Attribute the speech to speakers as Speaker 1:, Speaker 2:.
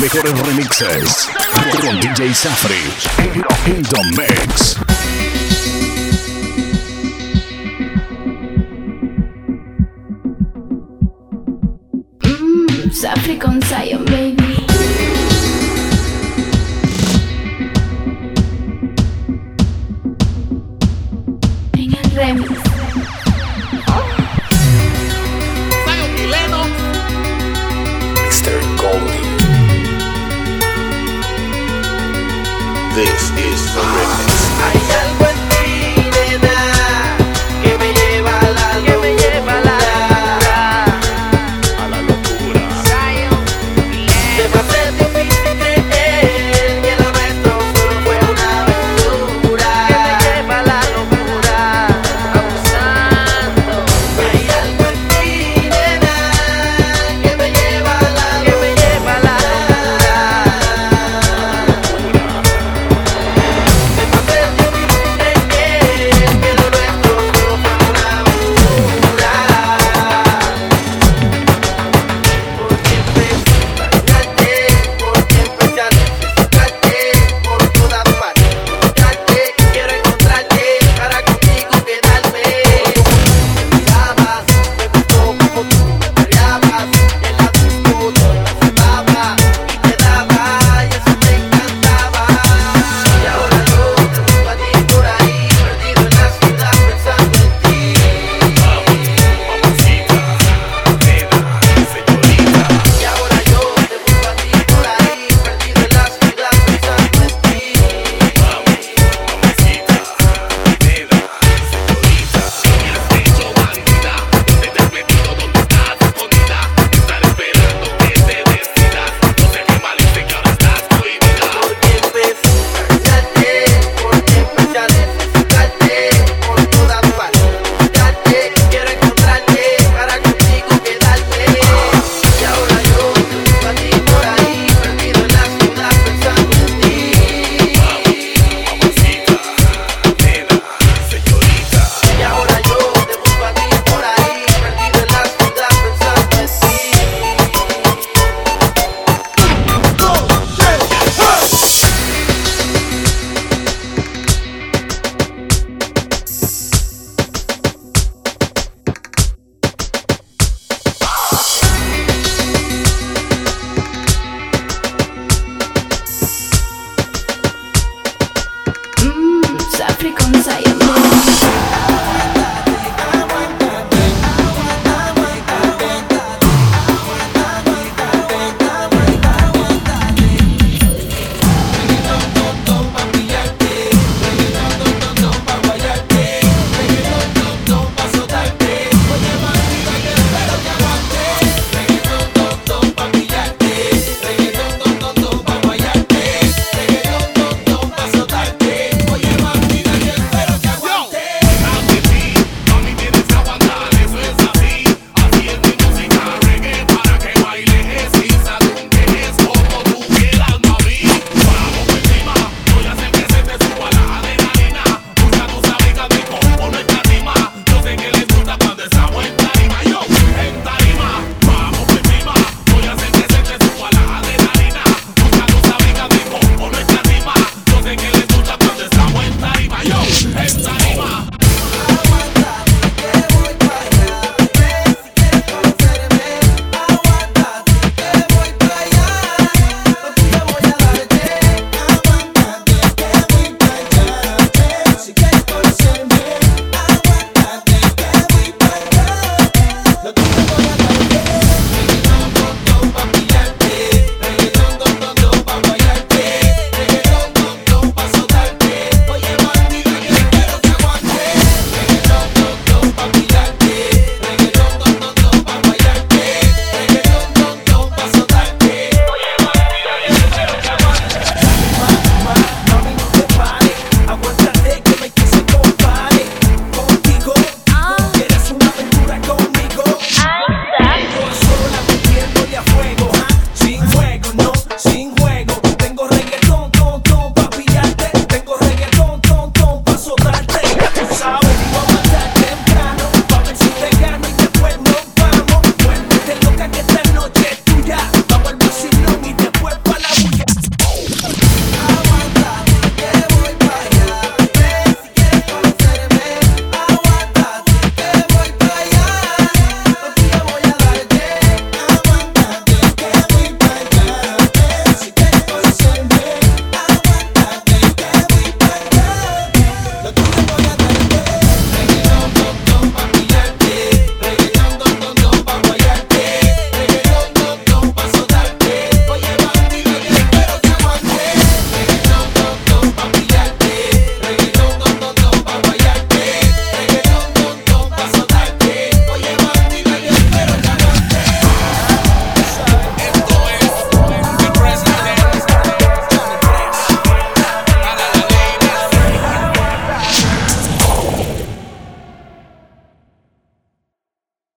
Speaker 1: Mejores remixes con DJ Safry in the mix.
Speaker 2: Mmm, Safry con Zion, baby. En el remix.
Speaker 3: This is remix. say